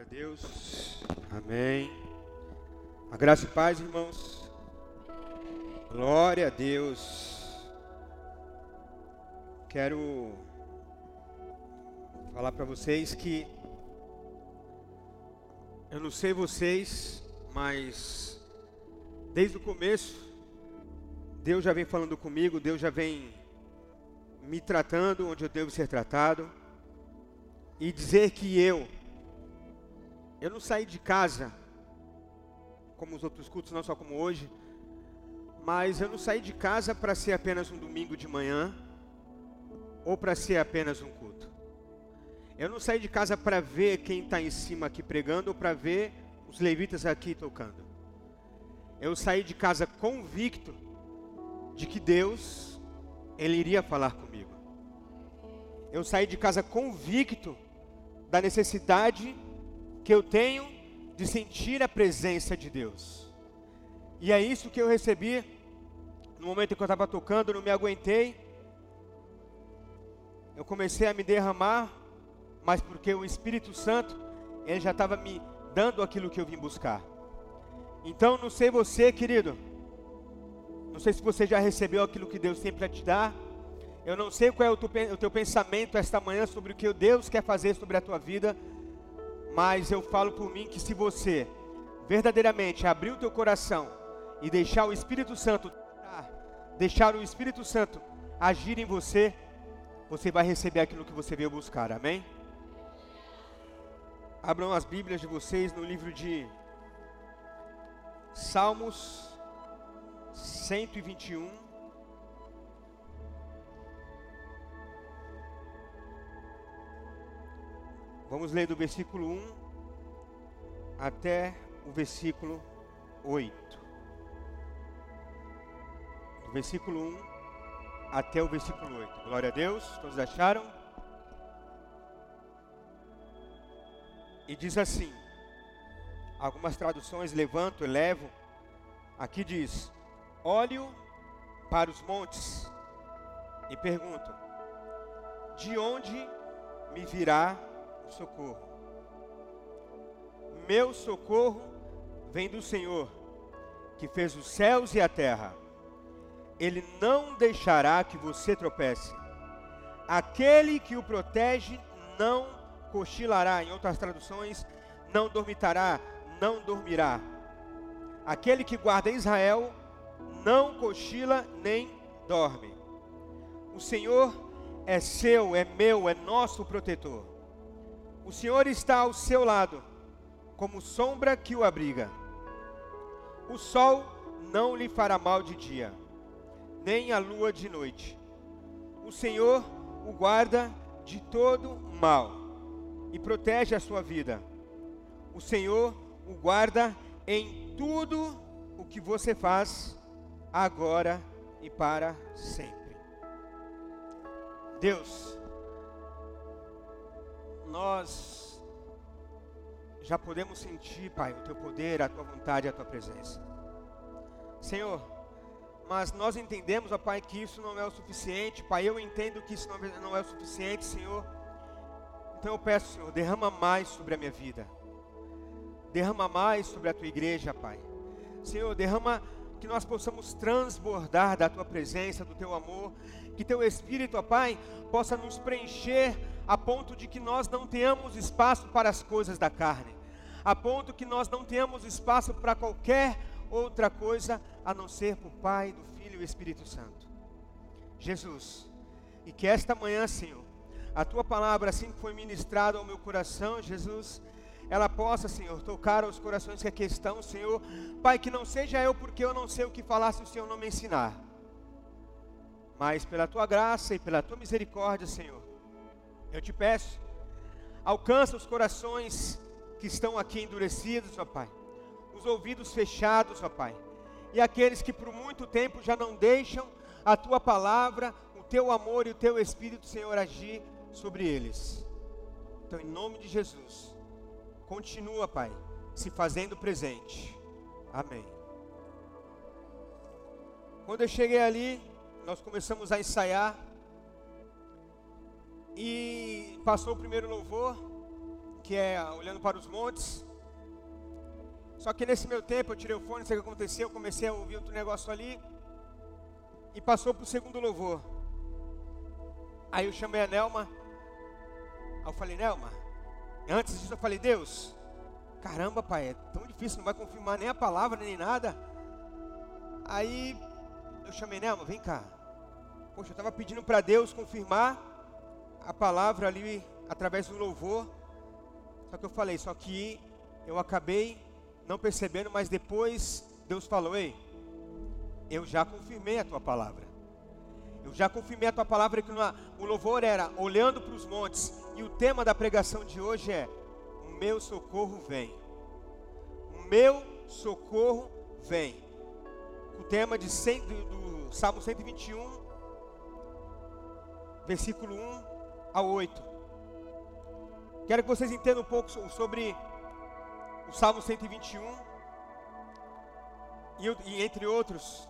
Glória a Deus. Amém. A graça e paz, irmãos. Glória a Deus. Quero falar para vocês que eu não sei vocês, mas desde o começo Deus já vem falando comigo, Deus já vem me tratando onde eu devo ser tratado e dizer que eu eu não saí de casa como os outros cultos, não só como hoje, mas eu não saí de casa para ser apenas um domingo de manhã ou para ser apenas um culto. Eu não saí de casa para ver quem está em cima aqui pregando ou para ver os levitas aqui tocando. Eu saí de casa convicto de que Deus, Ele iria falar comigo. Eu saí de casa convicto da necessidade que eu tenho de sentir a presença de Deus. E é isso que eu recebi no momento em que eu estava tocando, não me aguentei. Eu comecei a me derramar, mas porque o Espírito Santo, ele já estava me dando aquilo que eu vim buscar. Então, não sei você, querido. Não sei se você já recebeu aquilo que Deus tem para te dar. Eu não sei qual é o teu, o teu pensamento esta manhã sobre o que Deus quer fazer sobre a tua vida. Mas eu falo por mim que se você verdadeiramente abrir o teu coração e deixar o Espírito Santo deixar o Espírito Santo agir em você, você vai receber aquilo que você veio buscar. Amém? Abram as Bíblias de vocês no livro de Salmos 121. Vamos ler do versículo 1 até o versículo 8. Do versículo 1 até o versículo 8. Glória a Deus, todos acharam? E diz assim: algumas traduções levanto, elevo. Aqui diz: Olho para os montes e pergunto: De onde me virá socorro. Meu socorro vem do Senhor, que fez os céus e a terra. Ele não deixará que você tropece. Aquele que o protege não cochilará. Em outras traduções, não dormitará, não dormirá. Aquele que guarda Israel não cochila nem dorme. O Senhor é seu, é meu, é nosso protetor. O Senhor está ao seu lado, como sombra que o abriga. O sol não lhe fará mal de dia, nem a lua de noite. O Senhor o guarda de todo mal e protege a sua vida. O Senhor o guarda em tudo o que você faz, agora e para sempre. Deus, nós já podemos sentir, Pai, o teu poder, a tua vontade, a tua presença. Senhor, mas nós entendemos, ó Pai, que isso não é o suficiente, Pai, eu entendo que isso não é o suficiente, Senhor. Então eu peço, Senhor, derrama mais sobre a minha vida. Derrama mais sobre a tua igreja, Pai. Senhor, derrama que nós possamos transbordar da tua presença, do teu amor, que teu espírito, ó Pai, possa nos preencher a ponto de que nós não tenhamos espaço para as coisas da carne, a ponto que nós não tenhamos espaço para qualquer outra coisa a não ser para o Pai, do Filho e do Espírito Santo. Jesus, e que esta manhã, Senhor, a tua palavra, assim que foi ministrada ao meu coração, Jesus, ela possa, Senhor, tocar aos corações que aqui estão, Senhor. Pai, que não seja eu porque eu não sei o que falar se o Senhor não me ensinar. Mas pela tua graça e pela tua misericórdia, Senhor, eu te peço, alcança os corações que estão aqui endurecidos, ó Pai, os ouvidos fechados, ó Pai, e aqueles que por muito tempo já não deixam a tua palavra, o teu amor e o teu Espírito, Senhor, agir sobre eles. Então, em nome de Jesus, continua, Pai, se fazendo presente. Amém. Quando eu cheguei ali, nós começamos a ensaiar. E passou o primeiro louvor, que é olhando para os montes. Só que nesse meu tempo eu tirei o fone, não sei o que aconteceu, eu comecei a ouvir outro negócio ali e passou para o segundo louvor. Aí eu chamei a Nelma, aí eu falei, Nelma, antes disso eu falei, Deus, caramba pai, é tão difícil, não vai confirmar nem a palavra, nem nada. Aí eu chamei Nelma, vem cá. Poxa, eu estava pedindo para Deus confirmar a palavra ali através do louvor. Só que eu falei, só que eu acabei não percebendo, mas depois Deus falou: Ei, eu já confirmei a tua palavra. Eu já confirmei a tua palavra que o louvor era olhando para os montes. E o tema da pregação de hoje é: O meu socorro vem. O meu socorro vem. O tema de 100, do, do Salmo 121, versículo 1 a 8. Quero que vocês entendam um pouco sobre o Salmo 121 e, e entre outros,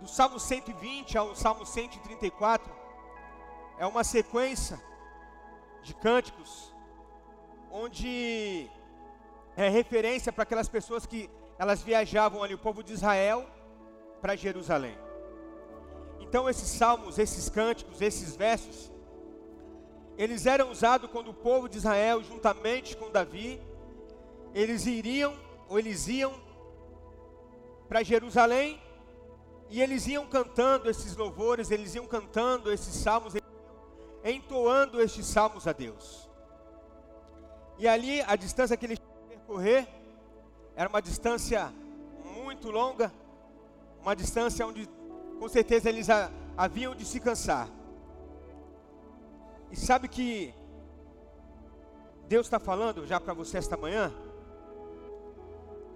do Salmo 120 ao Salmo 134, é uma sequência de cânticos onde é referência para aquelas pessoas que elas viajavam ali, o povo de Israel, para Jerusalém. Então esses salmos, esses cânticos, esses versos, eles eram usados quando o povo de Israel, juntamente com Davi, eles iriam, ou eles iam para Jerusalém, e eles iam cantando esses louvores, eles iam cantando esses salmos, entoando estes salmos a Deus. E ali, a distância que eles percorrer, era uma distância muito longa, uma distância onde, com certeza, eles haviam de se cansar. E sabe que Deus está falando já para você esta manhã?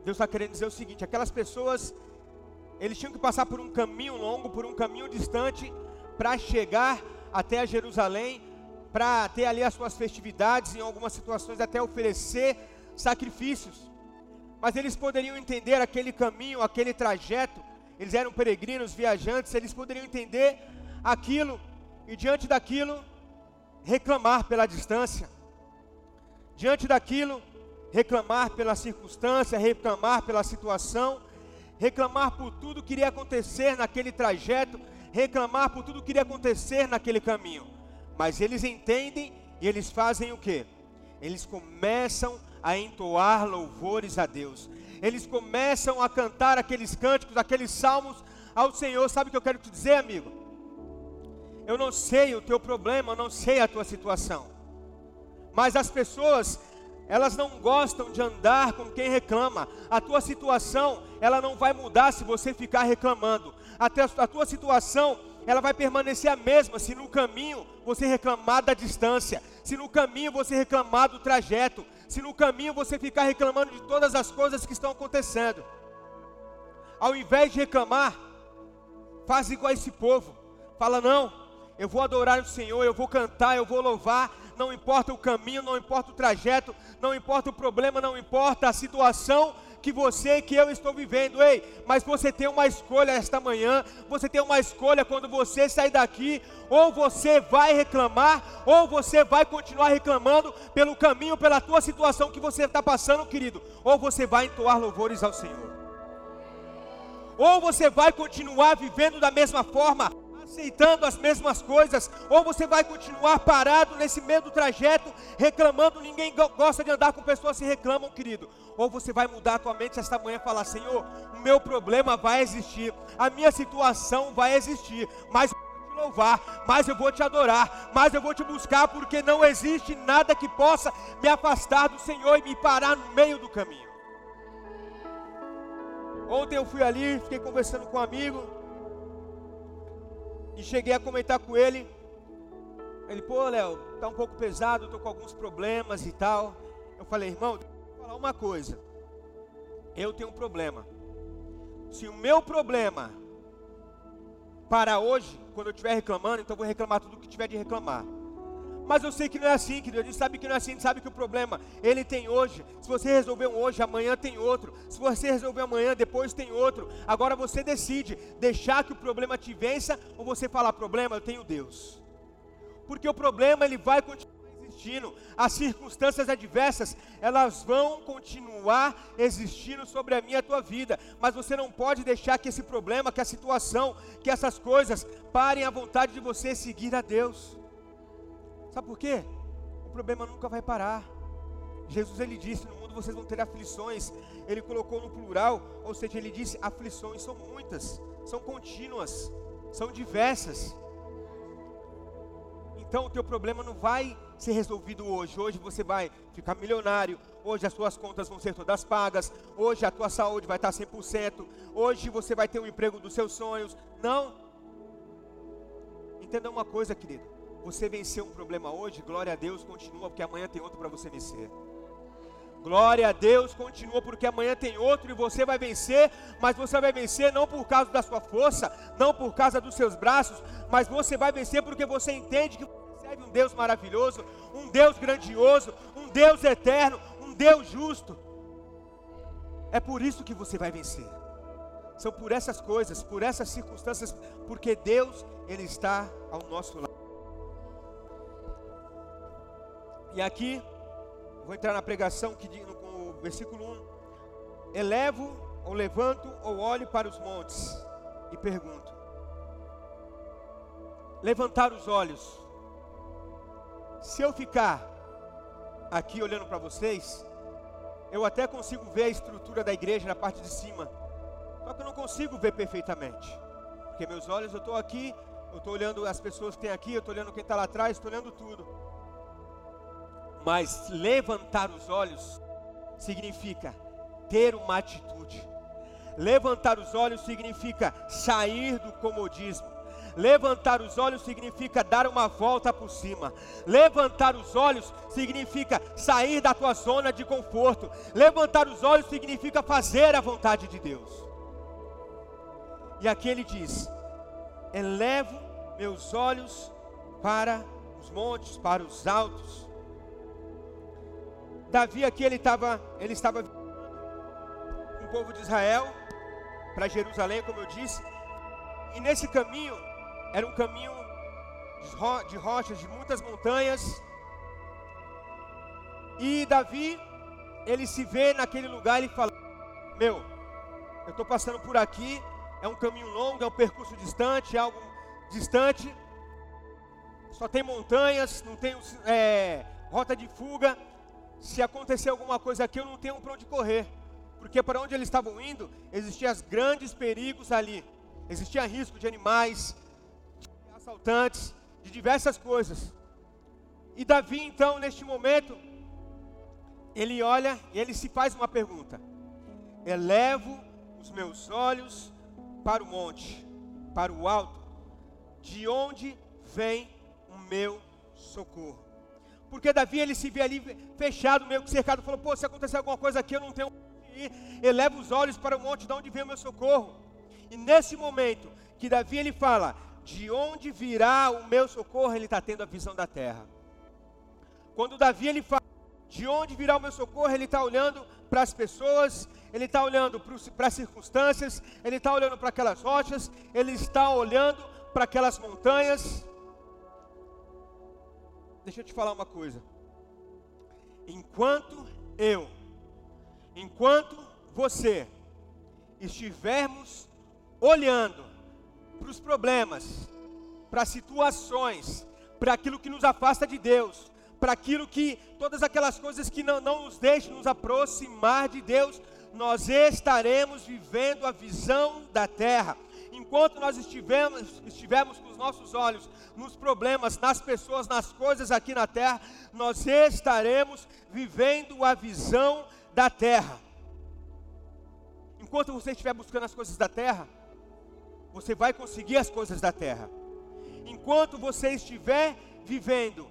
Deus está querendo dizer o seguinte: aquelas pessoas, eles tinham que passar por um caminho longo, por um caminho distante, para chegar até a Jerusalém, para ter ali as suas festividades, em algumas situações até oferecer sacrifícios. Mas eles poderiam entender aquele caminho, aquele trajeto, eles eram peregrinos, viajantes, eles poderiam entender aquilo, e diante daquilo, reclamar pela distância, diante daquilo, reclamar pela circunstância, reclamar pela situação, reclamar por tudo que iria acontecer naquele trajeto, reclamar por tudo que iria acontecer naquele caminho. Mas eles entendem e eles fazem o que? Eles começam a entoar louvores a Deus. Eles começam a cantar aqueles cânticos, aqueles salmos ao Senhor. Sabe o que eu quero te dizer, amigo? Eu não sei o teu problema, eu não sei a tua situação. Mas as pessoas, elas não gostam de andar com quem reclama. A tua situação, ela não vai mudar se você ficar reclamando. A, tua situação, ela vai permanecer a mesma se no caminho você reclamar da distância, se no caminho você reclamar do trajeto, se no caminho você ficar reclamando de todas as coisas que estão acontecendo. Ao invés de reclamar, faz igual esse povo. Fala, não, eu vou adorar o Senhor, eu vou cantar, eu vou louvar, não importa o caminho, não importa o trajeto, não importa o problema, não importa a situação que você e que eu estou vivendo. Ei, mas você tem uma escolha esta manhã, você tem uma escolha quando você sair daqui, ou você vai reclamar, ou você vai continuar reclamando pelo caminho, pela tua situação que você está passando, querido, ou você vai entoar louvores ao Senhor. Ou você vai continuar vivendo da mesma forma, aceitando as mesmas coisas, ou você vai continuar parado nesse meio do trajeto, reclamando, ninguém gosta de andar com pessoas que reclamam, querido. Ou você vai mudar a tua mente esta manhã e falar: Senhor, o meu problema vai existir, a minha situação vai existir, mas louvar, mas eu vou te adorar, mas eu vou te buscar, porque não existe nada que possa me afastar do Senhor e me parar no meio do caminho. Ontem eu fui ali, fiquei conversando com um amigo, e cheguei a comentar com ele. Ele, pô, Léo, tá um pouco pesado, tô com alguns problemas e tal. Eu falei, irmão, vou falar uma coisa. Eu tenho um problema. Se o meu problema para hoje, quando eu estiver reclamando, então eu vou reclamar tudo que tiver de reclamar. Mas eu sei que não é assim, querido. A gente sabe que não é assim, a gente sabe que o problema ele tem hoje. Se você resolver um hoje, amanhã tem outro. Se você resolver amanhã, depois tem outro. Agora você decide deixar que o problema te vença ou você falar problema, eu tenho Deus. Porque o problema ele vai continuar destino. As circunstâncias adversas, elas vão continuar existindo sobre a minha a tua vida, mas você não pode deixar que esse problema, que a situação, que essas coisas parem a vontade de você seguir a Deus. Sabe por quê? O problema nunca vai parar. Jesus ele disse: No mundo vocês vão ter aflições. Ele colocou no plural, ou seja, ele disse: aflições são muitas, são contínuas, são diversas. Então o teu problema não vai ser resolvido hoje. Hoje você vai ficar milionário. Hoje as suas contas vão ser todas pagas. Hoje a tua saúde vai estar 100%. Hoje você vai ter o um emprego dos seus sonhos. Não. Entenda uma coisa, querido. Você venceu um problema hoje, glória a Deus, continua, porque amanhã tem outro para você vencer. Glória a Deus, continua, porque amanhã tem outro e você vai vencer, mas você vai vencer não por causa da sua força, não por causa dos seus braços, mas você vai vencer porque você entende que você serve um Deus maravilhoso, um Deus grandioso, um Deus eterno, um Deus justo. É por isso que você vai vencer. São por essas coisas, por essas circunstâncias, porque Deus, Ele está ao nosso lado. E aqui Vou entrar na pregação que no, no versículo 1. Elevo, ou levanto, ou olho para os montes e pergunto. Levantar os olhos. Se eu ficar aqui olhando para vocês, eu até consigo ver a estrutura da igreja na parte de cima. Só que eu não consigo ver perfeitamente. Porque meus olhos, eu estou aqui, eu estou olhando as pessoas que tem aqui, eu estou olhando quem está lá atrás, estou olhando tudo. Mas levantar os olhos significa ter uma atitude. Levantar os olhos significa sair do comodismo. Levantar os olhos significa dar uma volta por cima. Levantar os olhos significa sair da tua zona de conforto. Levantar os olhos significa fazer a vontade de Deus. E aqui ele diz: Elevo meus olhos para os montes, para os altos. Davi aqui ele estava, ele estava com o povo de Israel para Jerusalém, como eu disse. E nesse caminho era um caminho de rochas, de muitas montanhas. E Davi, ele se vê naquele lugar e fala: Meu, eu estou passando por aqui, é um caminho longo, é um percurso distante, é algo distante. Só tem montanhas, não tem é, rota de fuga se acontecer alguma coisa aqui, eu não tenho para onde correr. Porque para onde eles estavam indo, existiam grandes perigos ali. Existia risco de animais, de assaltantes, de diversas coisas. E Davi, então, neste momento, ele olha e ele se faz uma pergunta: Elevo os meus olhos para o monte, para o alto, de onde vem o meu socorro? Porque Davi ele se vê ali fechado, meio que cercado, falou: pô, se acontecer alguma coisa aqui, eu não tenho onde ir. Eleva os olhos para o monte de onde vem o meu socorro. E nesse momento que Davi ele fala: de onde virá o meu socorro, ele está tendo a visão da terra. Quando Davi ele fala: de onde virá o meu socorro, ele está olhando para as pessoas, ele está olhando para as circunstâncias, ele está olhando para aquelas rochas, ele está olhando para aquelas montanhas deixa eu te falar uma coisa. Enquanto eu, enquanto você estivermos olhando para os problemas, para as situações, para aquilo que nos afasta de Deus, para aquilo que, todas aquelas coisas que não, não nos deixam nos aproximar de Deus, nós estaremos vivendo a visão da terra enquanto nós estivermos, estivermos com os nossos olhos nos problemas, nas pessoas, nas coisas aqui na terra, nós estaremos vivendo a visão da terra. Enquanto você estiver buscando as coisas da terra, você vai conseguir as coisas da terra. Enquanto você estiver vivendo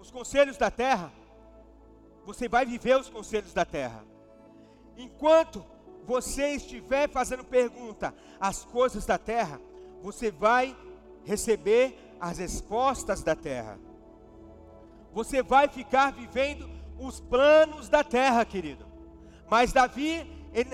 os conselhos da terra, você vai viver os conselhos da terra. Enquanto você estiver fazendo pergunta às coisas da terra, você vai receber as respostas da terra. Você vai ficar vivendo os planos da terra, querido. Mas Davi,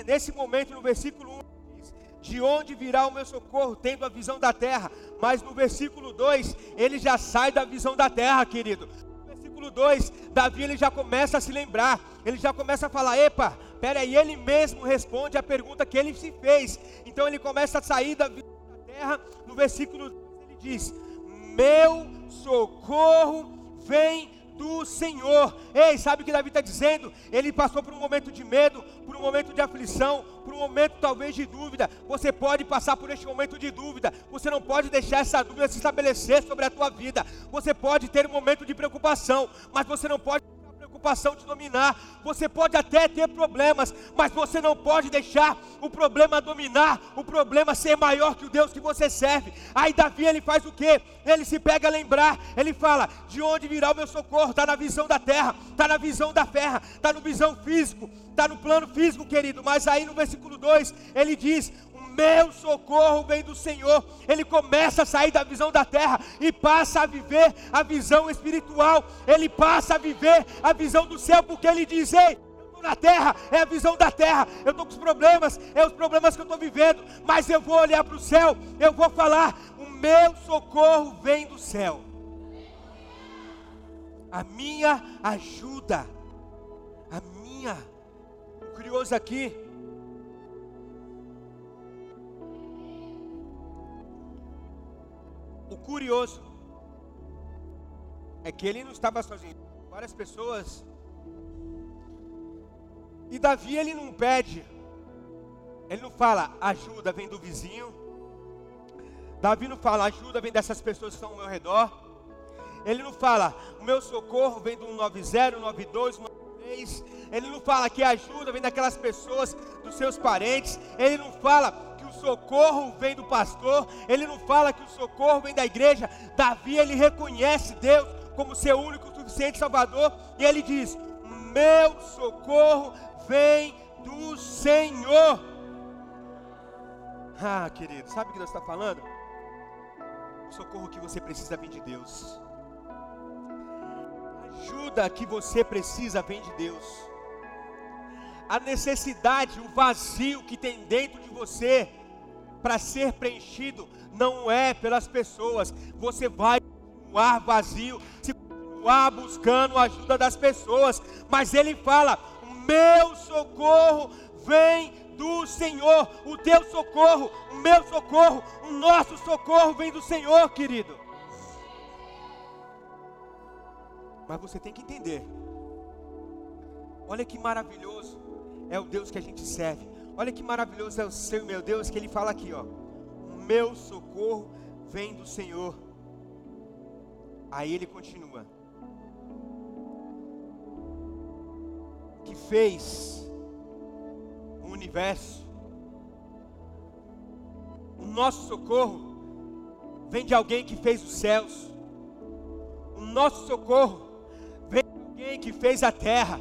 nesse momento, no versículo 1, diz: De onde virá o meu socorro, tendo a visão da terra? Mas no versículo 2, ele já sai da visão da terra, querido. No versículo 2, Davi ele já começa a se lembrar, ele já começa a falar: epa, peraí, ele mesmo responde a pergunta que ele se fez. Então ele começa a sair da terra, no versículo 2 ele diz: Meu socorro vem do Senhor. Ei, sabe o que Davi está dizendo? Ele passou por um momento de medo, por um momento de aflição, por um momento talvez de dúvida. Você pode passar por este momento de dúvida. Você não pode deixar essa dúvida se estabelecer sobre a tua vida. Você pode ter um momento de preocupação, mas você não pode preocupação te dominar. Você pode até ter problemas, mas você não pode deixar o problema dominar, o problema ser maior que o Deus que você serve. Aí Davi ele faz o que? Ele se pega a lembrar, ele fala: de onde virá o meu socorro? Está na visão da terra, está na visão da terra, está no visão físico, está no plano físico, querido. Mas aí no versículo 2 ele diz: meu socorro vem do Senhor. Ele começa a sair da visão da terra e passa a viver a visão espiritual. Ele passa a viver a visão do céu, porque ele diz: Ei, na terra, é a visão da terra. Eu estou com os problemas, é os problemas que eu estou vivendo, mas eu vou olhar para o céu, eu vou falar: o meu socorro vem do céu. A minha ajuda, a minha. O curioso aqui O curioso é que ele não estava sozinho. Várias pessoas. E Davi ele não pede. Ele não fala ajuda vem do vizinho. Davi não fala ajuda vem dessas pessoas que estão ao meu redor. Ele não fala o meu socorro vem do 90, 92, 93. Ele não fala que ajuda vem daquelas pessoas, dos seus parentes. Ele não fala o socorro vem do pastor, ele não fala que o socorro vem da igreja. Davi, ele reconhece Deus como seu único suficiente Salvador, e ele diz: Meu socorro vem do Senhor. Ah, querido, sabe o que Deus está falando? O socorro que você precisa vem de Deus. A ajuda que você precisa vem de Deus. A necessidade, o vazio que tem dentro de você para ser preenchido não é pelas pessoas. Você vai continuar vazio, se continuar buscando a ajuda das pessoas. Mas ele fala: meu socorro vem do Senhor, o teu socorro, o meu socorro, o nosso socorro vem do Senhor, querido. Mas você tem que entender. Olha que maravilhoso é o Deus que a gente serve. Olha que maravilhoso é o seu meu Deus, que ele fala aqui, ó. O meu socorro vem do Senhor. Aí ele continua. Que fez o universo. O nosso socorro vem de alguém que fez os céus. O nosso socorro vem de alguém que fez a terra.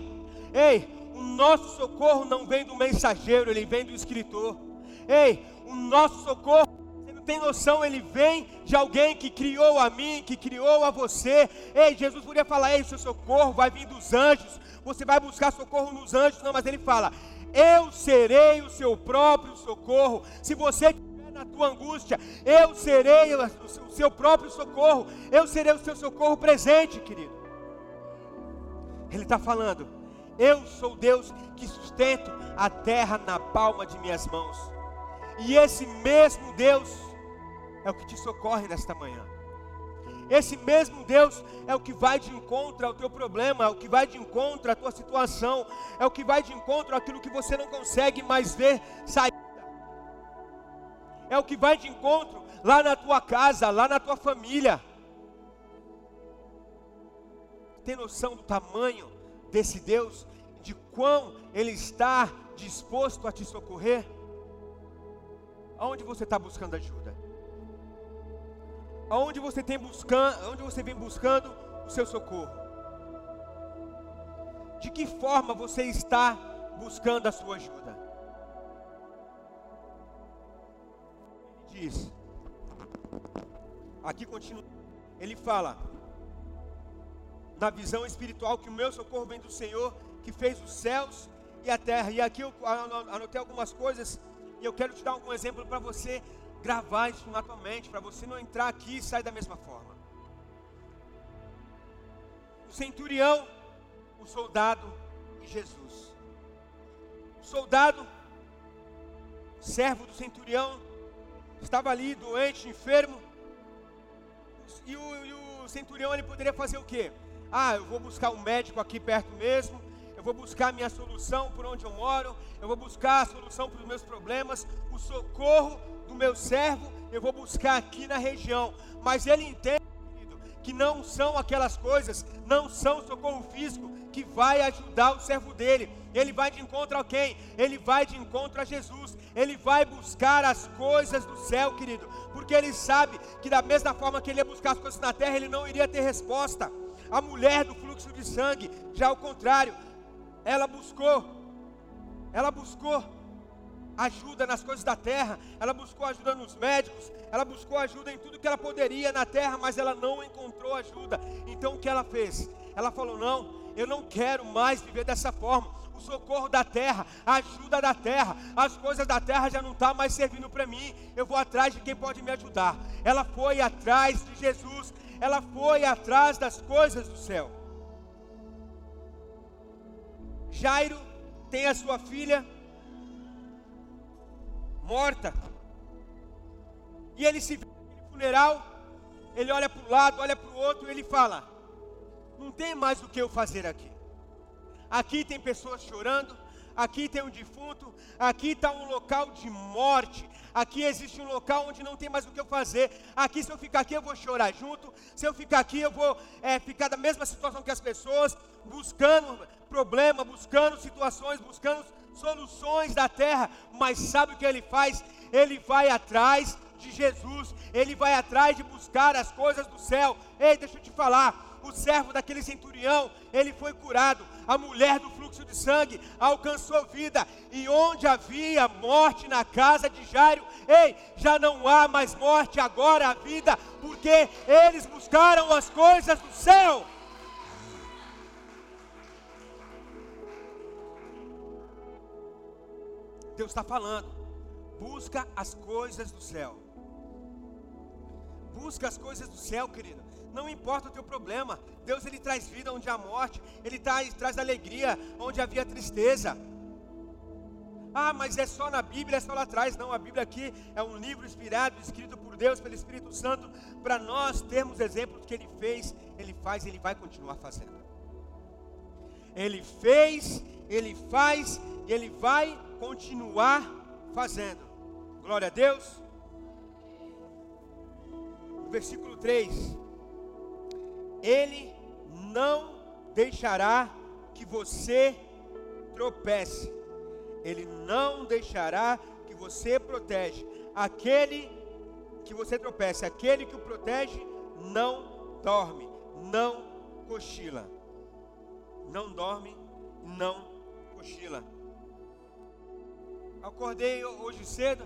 Ei, nosso socorro não vem do mensageiro, ele vem do escritor. Ei, o nosso socorro, você não tem noção, ele vem de alguém que criou a mim, que criou a você. Ei, Jesus podia falar: Ei, seu socorro vai vir dos anjos, você vai buscar socorro nos anjos. Não, mas ele fala: Eu serei o seu próprio socorro. Se você estiver na tua angústia, eu serei o seu próprio socorro, eu serei o seu socorro presente, querido. Ele está falando eu sou Deus que sustento a terra na palma de minhas mãos. E esse mesmo Deus é o que te socorre nesta manhã. Esse mesmo Deus é o que vai de encontro ao teu problema, é o que vai de encontro à tua situação, é o que vai de encontro àquilo que você não consegue mais ver saída. É o que vai de encontro lá na tua casa, lá na tua família. Tem noção do tamanho desse Deus? de quão Ele está disposto a te socorrer? Aonde você está buscando ajuda? Aonde você tem buscando, onde você vem buscando o seu socorro? De que forma você está buscando a sua ajuda? Ele diz, aqui continua, ele fala, na visão espiritual que o meu socorro vem do Senhor que fez os céus e a terra. E aqui eu anotei algumas coisas e eu quero te dar algum exemplo para você gravar isso na tua mente, para você não entrar aqui e sair da mesma forma. O centurião, o soldado e Jesus. O soldado, servo do centurião, estava ali doente, enfermo. E o, e o centurião ele poderia fazer o quê? Ah, eu vou buscar um médico aqui perto mesmo, eu vou buscar a minha solução por onde eu moro, eu vou buscar a solução para os meus problemas, o socorro do meu servo, eu vou buscar aqui na região. Mas ele entende, que não são aquelas coisas, não são socorro físico que vai ajudar o servo dele. Ele vai de encontro a quem? Ele vai de encontro a Jesus. Ele vai buscar as coisas do céu, querido, porque ele sabe que da mesma forma que ele ia buscar as coisas na terra, ele não iria ter resposta. A mulher do fluxo de sangue, já ao contrário, ela buscou, ela buscou ajuda nas coisas da terra, ela buscou ajuda nos médicos, ela buscou ajuda em tudo que ela poderia na terra, mas ela não encontrou ajuda. Então o que ela fez? Ela falou: Não, eu não quero mais viver dessa forma. O socorro da terra, a ajuda da terra, as coisas da terra já não estão tá mais servindo para mim. Eu vou atrás de quem pode me ajudar. Ela foi atrás de Jesus, ela foi atrás das coisas do céu. Jairo tem a sua filha morta. E ele se vê no funeral, ele olha para um lado, olha para o outro, e ele fala: Não tem mais o que eu fazer aqui. Aqui tem pessoas chorando, aqui tem um defunto, aqui está um local de morte, aqui existe um local onde não tem mais o que eu fazer. Aqui, se eu ficar aqui, eu vou chorar junto. Se eu ficar aqui, eu vou é, ficar da mesma situação que as pessoas, buscando problema, buscando situações, buscando soluções da terra. Mas sabe o que ele faz? Ele vai atrás de Jesus, ele vai atrás de buscar as coisas do céu. Ei, deixa eu te falar o servo daquele centurião, ele foi curado. A mulher do fluxo de sangue alcançou vida. E onde havia morte na casa de Jairo, ei, já não há mais morte, agora há vida, porque eles buscaram as coisas do céu. Deus está falando, busca as coisas do céu. Busca as coisas do céu, querido. Não importa o teu problema. Deus ele traz vida onde há morte. Ele traz, traz alegria onde havia tristeza. Ah, mas é só na Bíblia, é só lá atrás. Não, a Bíblia aqui é um livro inspirado, escrito por Deus, pelo Espírito Santo, para nós termos exemplos que Ele fez, Ele faz, Ele vai continuar fazendo. Ele fez, Ele faz e Ele vai continuar fazendo. Glória a Deus. Versículo 3 ele não deixará que você tropece. Ele não deixará que você protege. Aquele que você tropece, aquele que o protege, não dorme, não cochila. Não dorme, não cochila. Acordei hoje cedo.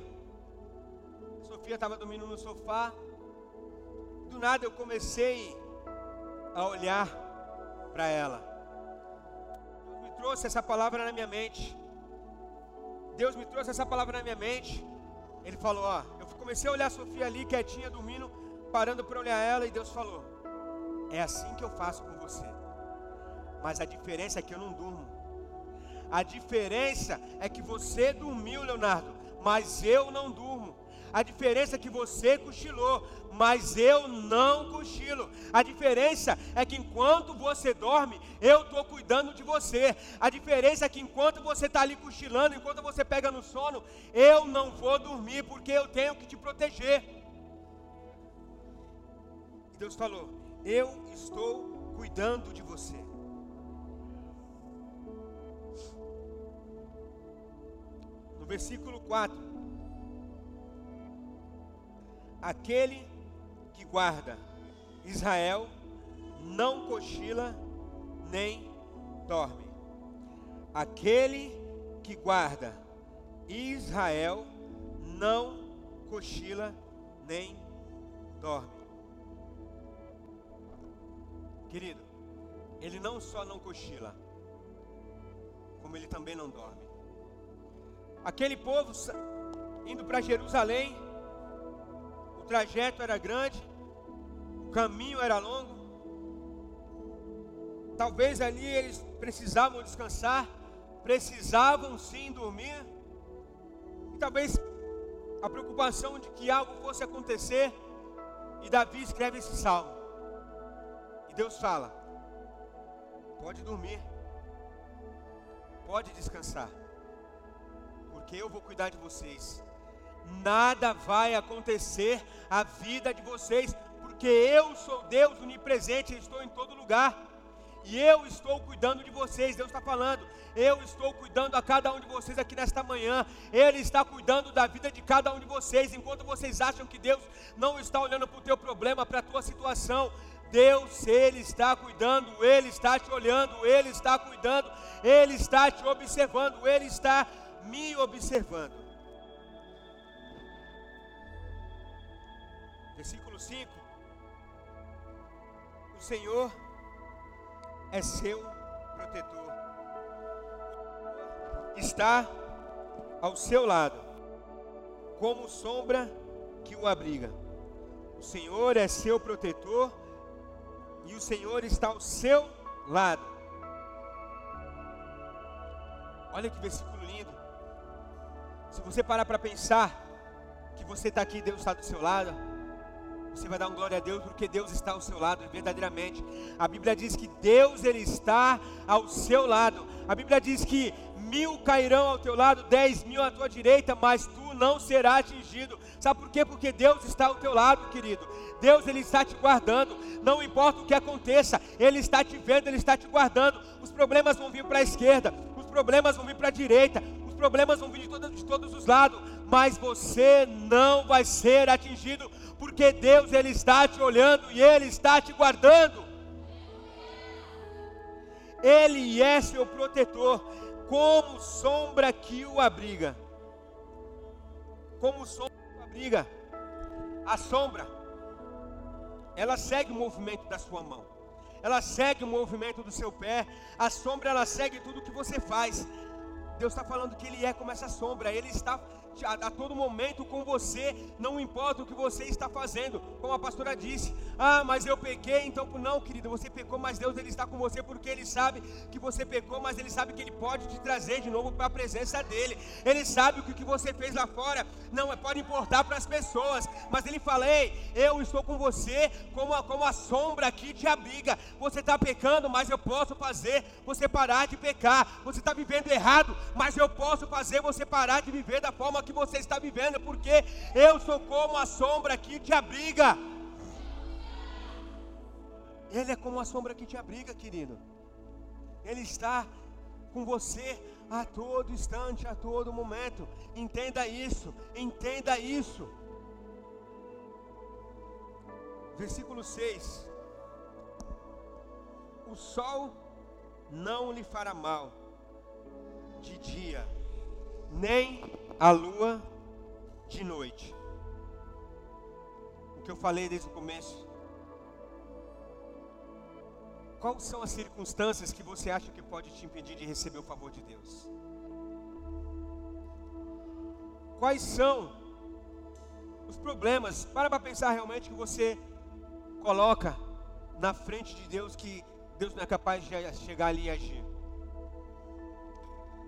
Sofia estava dormindo no sofá. Do nada eu comecei a olhar para ela. Deus me trouxe essa palavra na minha mente. Deus me trouxe essa palavra na minha mente. Ele falou: Ó, eu comecei a olhar a Sofia ali, quietinha, dormindo, parando para olhar ela, e Deus falou: É assim que eu faço com você. Mas a diferença é que eu não durmo. A diferença é que você dormiu, Leonardo, mas eu não durmo. A diferença é que você cochilou, mas eu não cochilo. A diferença é que enquanto você dorme, eu estou cuidando de você. A diferença é que enquanto você está ali cochilando, enquanto você pega no sono, eu não vou dormir, porque eu tenho que te proteger. E Deus falou: Eu estou cuidando de você. No versículo 4 aquele que guarda Israel não cochila nem dorme. Aquele que guarda Israel não cochila nem dorme. Querido, ele não só não cochila, como ele também não dorme. Aquele povo indo para Jerusalém, o trajeto era grande, o caminho era longo. Talvez ali eles precisavam descansar, precisavam sim dormir. E talvez a preocupação de que algo fosse acontecer. E Davi escreve esse salmo. E Deus fala: pode dormir, pode descansar, porque eu vou cuidar de vocês. Nada vai acontecer à vida de vocês, porque eu sou Deus onipresente, estou em todo lugar. E eu estou cuidando de vocês. Deus está falando. Eu estou cuidando a cada um de vocês aqui nesta manhã. Ele está cuidando da vida de cada um de vocês. Enquanto vocês acham que Deus não está olhando para o teu problema, para a tua situação, Deus, Ele está cuidando, Ele está te olhando, Ele está cuidando, Ele está te observando, Ele está me observando. Versículo 5: O Senhor é seu protetor, está ao seu lado, como sombra que o abriga. O Senhor é seu protetor e o Senhor está ao seu lado. Olha que versículo lindo. Se você parar para pensar que você está aqui, Deus está do seu lado, você vai dar um glória a Deus porque Deus está ao seu lado verdadeiramente. A Bíblia diz que Deus ele está ao seu lado. A Bíblia diz que mil cairão ao teu lado, dez mil à tua direita, mas tu não serás atingido. Sabe por quê? Porque Deus está ao teu lado, querido. Deus ele está te guardando. Não importa o que aconteça, Ele está te vendo, Ele está te guardando. Os problemas vão vir para a esquerda, os problemas vão vir para a direita, os problemas vão vir de todos, de todos os lados, mas você não vai ser atingido porque Deus ele está te olhando e ele está te guardando. Ele é seu protetor, como sombra que o abriga. Como sombra que o abriga. A sombra, ela segue o movimento da sua mão. Ela segue o movimento do seu pé. A sombra, ela segue tudo que você faz. Deus está falando que Ele é como essa sombra. Ele está a, a, todo momento com você, não importa o que você está fazendo, como a pastora disse, ah, mas eu pequei, então não, querido, você pecou, mas Deus ele está com você porque Ele sabe que você pecou, mas Ele sabe que Ele pode te trazer de novo para a presença dEle, Ele sabe que o que você fez lá fora não é, pode importar para as pessoas, mas Ele fala, ei, eu estou com você como a, como a sombra que te abriga, você está pecando, mas eu posso fazer você parar de pecar, você está vivendo errado, mas eu posso fazer você parar de viver da forma que você está vivendo, porque eu sou como a sombra que te abriga. Ele é como a sombra que te abriga, querido. Ele está com você a todo instante, a todo momento. Entenda isso, entenda isso. Versículo 6: O sol não lhe fará mal de dia, nem a lua de noite. O que eu falei desde o começo. Quais são as circunstâncias que você acha que pode te impedir de receber o favor de Deus? Quais são os problemas? Para para pensar realmente que você coloca na frente de Deus que Deus não é capaz de chegar ali e agir.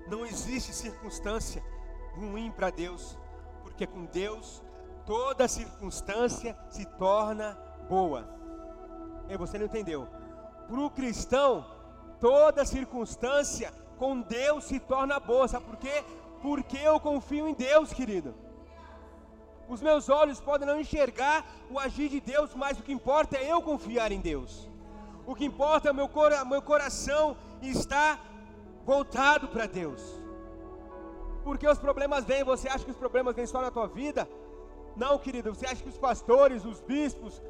Não existe circunstância ruim para Deus, porque com Deus toda circunstância se torna boa. E você não entendeu? Para o cristão, toda circunstância com Deus se torna boa. Sabe por quê? Porque eu confio em Deus, querido. Os meus olhos podem não enxergar o agir de Deus, mas o que importa é eu confiar em Deus. O que importa é o meu, cora meu coração estar voltado para Deus. Porque os problemas vêm, você acha que os problemas vêm só na tua vida? Não, querido, você acha que os pastores, os bispos,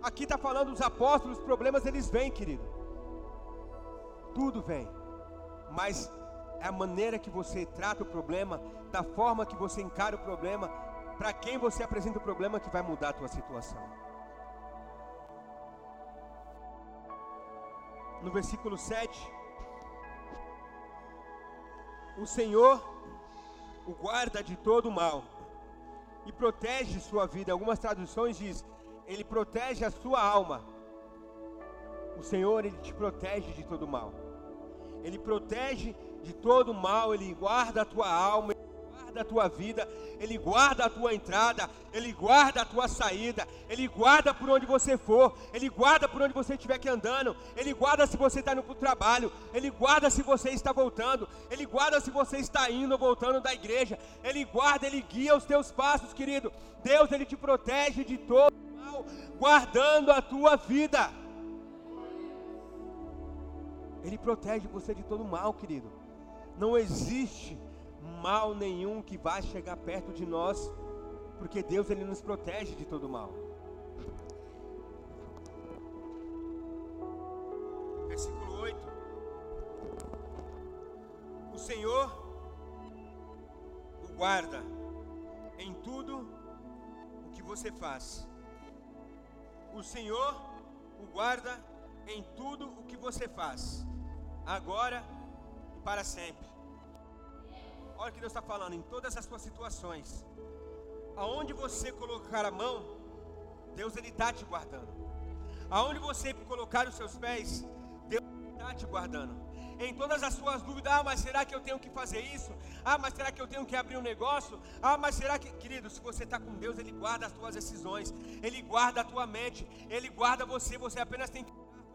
aqui está falando os apóstolos, os problemas eles vêm, querido. Tudo vem. Mas é a maneira que você trata o problema, da forma que você encara o problema, para quem você apresenta o problema que vai mudar a tua situação. No versículo 7, o Senhor o guarda de todo o mal e protege sua vida. Algumas traduções diz, ele protege a sua alma. O Senhor, Ele te protege de todo mal. Ele protege de todo mal, Ele guarda a tua alma, guarda a tua vida, Ele guarda a tua entrada, Ele guarda a tua saída, Ele guarda por onde você for, Ele guarda por onde você estiver que andando, Ele guarda se você está indo para o trabalho, Ele guarda se você está voltando, Ele guarda se você está indo ou voltando da igreja, Ele guarda, Ele guia os teus passos, querido. Deus, Ele te protege de todo mal, guardando a tua vida. Ele protege você de todo mal, querido. Não existe mal nenhum que vá chegar perto de nós, porque Deus ele nos protege de todo mal. Versículo 8. O Senhor o guarda em tudo o que você faz. O Senhor o guarda em tudo o que você faz, agora e para sempre. Olha o que Deus está falando, em todas as suas situações. Aonde você colocar a mão, Deus ele está te guardando. Aonde você colocar os seus pés, Deus está te guardando. Em todas as suas dúvidas, ah, mas será que eu tenho que fazer isso? Ah, mas será que eu tenho que abrir um negócio? Ah, mas será que, querido, se você está com Deus, Ele guarda as suas decisões, Ele guarda a tua mente, Ele guarda você, você apenas tem que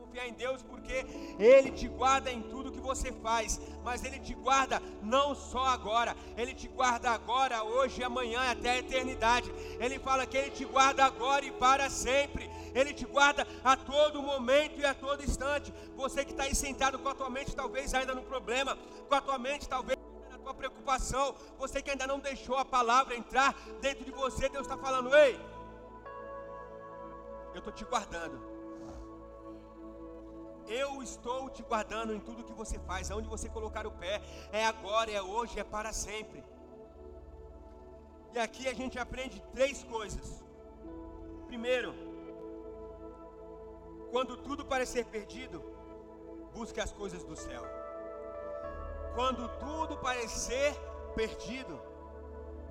confiar em Deus, porque Ele te guarda em tudo que você faz, mas Ele te guarda não só agora, Ele te guarda agora, hoje, amanhã, até a eternidade. Ele fala que Ele te guarda agora e para sempre. Ele te guarda a todo momento e a todo instante. Você que está aí sentado com a tua mente, talvez ainda no problema, com a tua mente, talvez na tua preocupação, você que ainda não deixou a palavra entrar dentro de você, Deus está falando: ei, eu estou te guardando. Eu estou te guardando em tudo que você faz, aonde você colocar o pé, é agora, é hoje, é para sempre. E aqui a gente aprende três coisas. Primeiro, quando tudo parecer perdido, busque as coisas do céu. Quando tudo parecer perdido,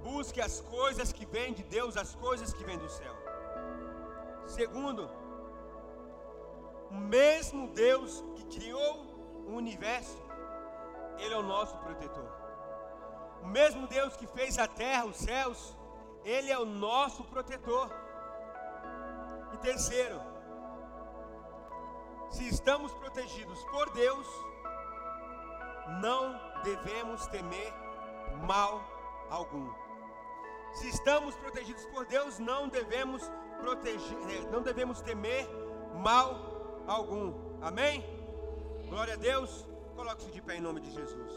busque as coisas que vêm de Deus, as coisas que vêm do céu. Segundo, o mesmo Deus que criou o universo, Ele é o nosso protetor. O mesmo Deus que fez a terra, os céus, Ele é o nosso protetor. E terceiro, se estamos protegidos por Deus, não devemos temer mal algum. Se estamos protegidos por Deus, não devemos proteger, eh, não devemos temer mal algum. Amém? Glória a Deus. Coloque-se de pé em nome de Jesus.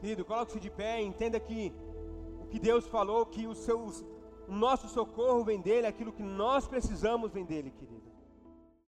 Querido, coloque-se de pé entenda que o que Deus falou, que o, seu, o nosso socorro vem dele, aquilo que nós precisamos vem dele, querido.